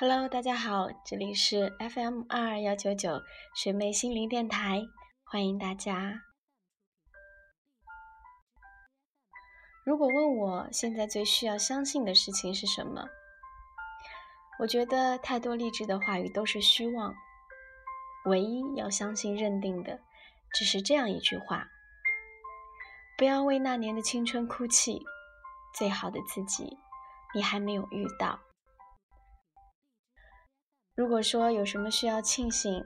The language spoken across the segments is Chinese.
Hello，大家好，这里是 FM 二二幺九九学妹心灵电台，欢迎大家。如果问我现在最需要相信的事情是什么，我觉得太多励志的话语都是虚妄，唯一要相信认定的，只是这样一句话：不要为那年的青春哭泣，最好的自己，你还没有遇到。如果说有什么需要庆幸，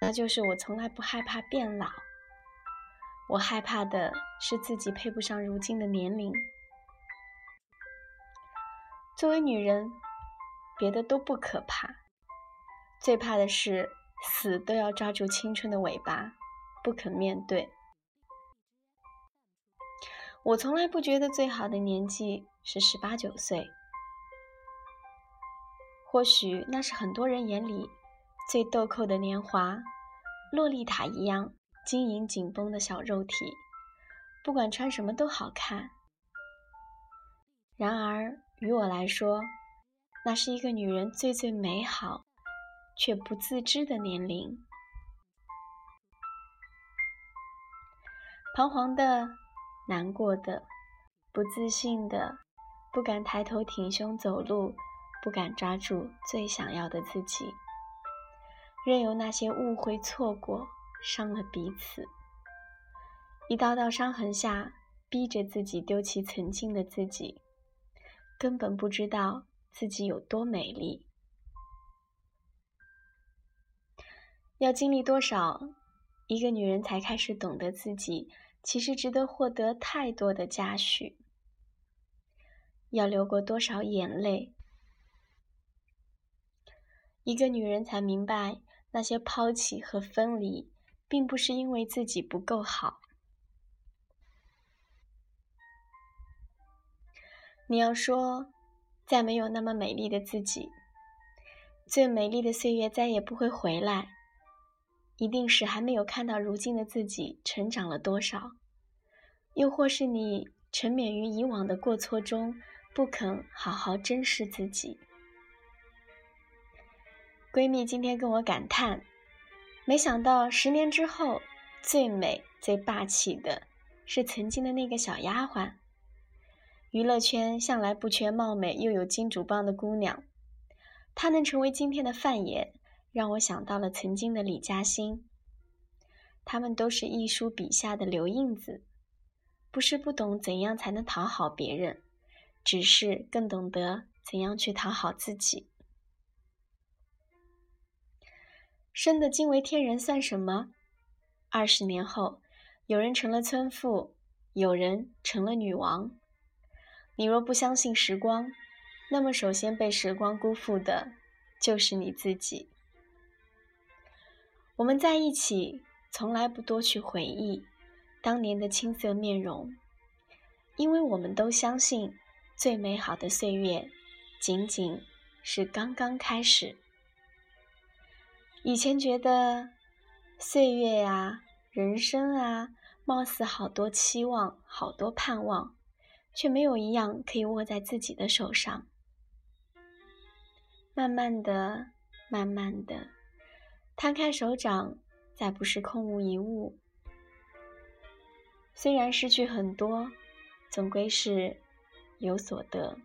那就是我从来不害怕变老。我害怕的是自己配不上如今的年龄。作为女人，别的都不可怕，最怕的是死都要抓住青春的尾巴，不肯面对。我从来不觉得最好的年纪是十八九岁。或许那是很多人眼里最豆蔻的年华，洛丽塔一样晶莹紧绷的小肉体，不管穿什么都好看。然而于我来说，那是一个女人最最美好却不自知的年龄。彷徨的、难过的、不自信的、不敢抬头挺胸走路。不敢抓住最想要的自己，任由那些误会、错过伤了彼此，一道道伤痕下，逼着自己丢弃曾经的自己，根本不知道自己有多美丽。要经历多少，一个女人才开始懂得自己其实值得获得太多的嘉许？要流过多少眼泪？一个女人才明白，那些抛弃和分离，并不是因为自己不够好。你要说，再没有那么美丽的自己，最美丽的岁月再也不会回来，一定是还没有看到如今的自己成长了多少，又或是你沉湎于以往的过错中，不肯好好珍视自己。闺蜜今天跟我感叹，没想到十年之后，最美最霸气的是曾经的那个小丫鬟。娱乐圈向来不缺貌美又有金主帮的姑娘，她能成为今天的范爷，让我想到了曾经的李嘉欣。他们都是一书笔下的留印子，不是不懂怎样才能讨好别人，只是更懂得怎样去讨好自己。生的惊为天人算什么？二十年后，有人成了村妇，有人成了女王。你若不相信时光，那么首先被时光辜负的，就是你自己。我们在一起，从来不多去回忆当年的青涩面容，因为我们都相信，最美好的岁月，仅仅是刚刚开始。以前觉得岁月呀、人生啊，貌似好多期望、好多盼望，却没有一样可以握在自己的手上。慢慢的、慢慢的，摊开手掌，再不是空无一物。虽然失去很多，总归是有所得。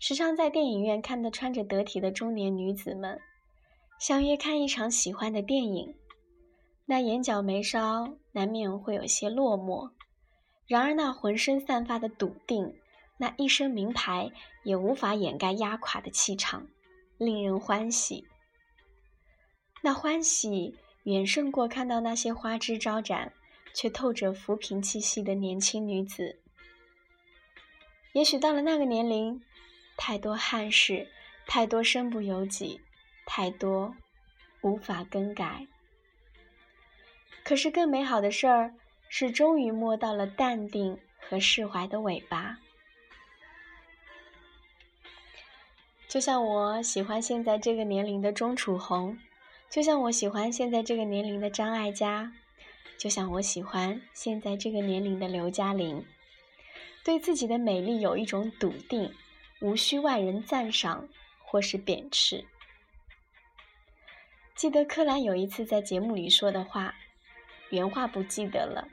时常在电影院看到穿着得体的中年女子们相约看一场喜欢的电影，那眼角眉梢难免会有些落寞，然而那浑身散发的笃定，那一身名牌也无法掩盖压垮的气场，令人欢喜。那欢喜远胜过看到那些花枝招展却透着浮萍气息的年轻女子。也许到了那个年龄。太多憾事，太多身不由己，太多无法更改。可是更美好的事儿是，终于摸到了淡定和释怀的尾巴。就像我喜欢现在这个年龄的钟楚红，就像我喜欢现在这个年龄的张艾嘉，就像我喜欢现在这个年龄的刘嘉玲，对自己的美丽有一种笃定。无需外人赞赏或是贬斥。记得柯蓝有一次在节目里说的话，原话不记得了，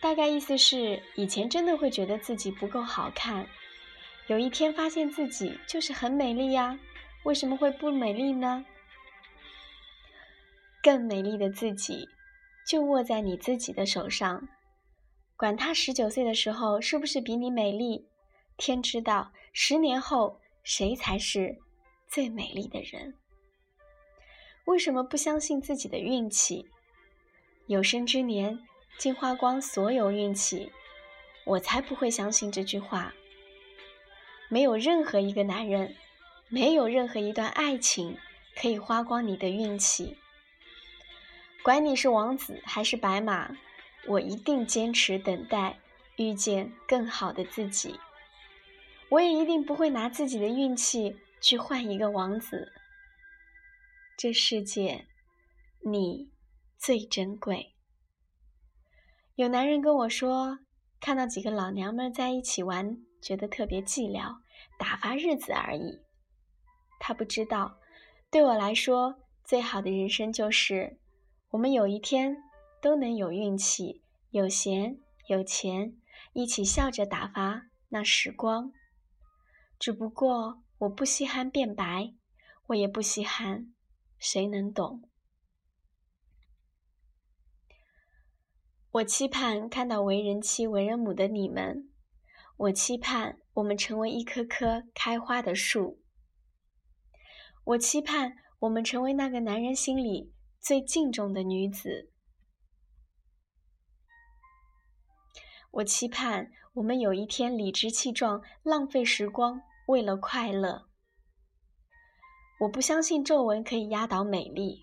大概意思是以前真的会觉得自己不够好看，有一天发现自己就是很美丽呀，为什么会不美丽呢？更美丽的自己就握在你自己的手上，管他十九岁的时候是不是比你美丽，天知道十年后谁才是最美丽的人。为什么不相信自己的运气？有生之年竟花光所有运气，我才不会相信这句话。没有任何一个男人，没有任何一段爱情可以花光你的运气。管你是王子还是白马，我一定坚持等待，遇见更好的自己。我也一定不会拿自己的运气去换一个王子。这世界，你最珍贵。有男人跟我说，看到几个老娘们在一起玩，觉得特别寂寥，打发日子而已。他不知道，对我来说，最好的人生就是，我们有一天都能有运气、有闲、有钱，一起笑着打发那时光。只不过，我不稀罕变白，我也不稀罕。谁能懂？我期盼看到为人妻、为人母的你们。我期盼我们成为一棵棵开花的树。我期盼我们成为那个男人心里最敬重的女子。我期盼我们有一天理直气壮浪费时光，为了快乐。我不相信皱纹可以压倒美丽，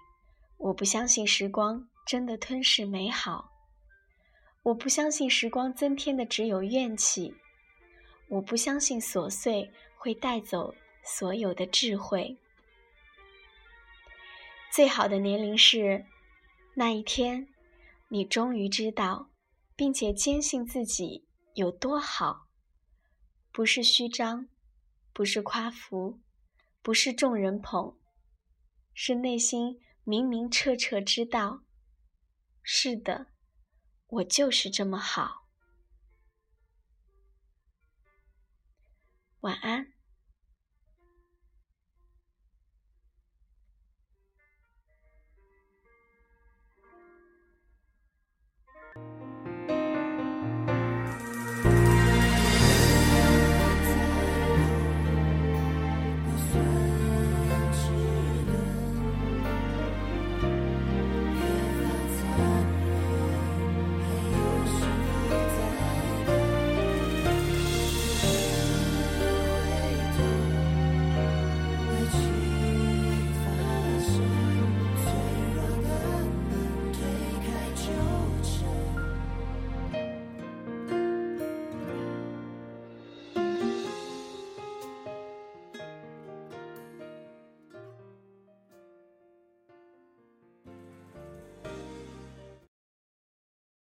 我不相信时光真的吞噬美好，我不相信时光增添的只有怨气，我不相信琐碎会带走所有的智慧。最好的年龄是那一天，你终于知道，并且坚信自己有多好，不是虚张，不是夸浮。不是众人捧，是内心明明彻彻知道。是的，我就是这么好。晚安。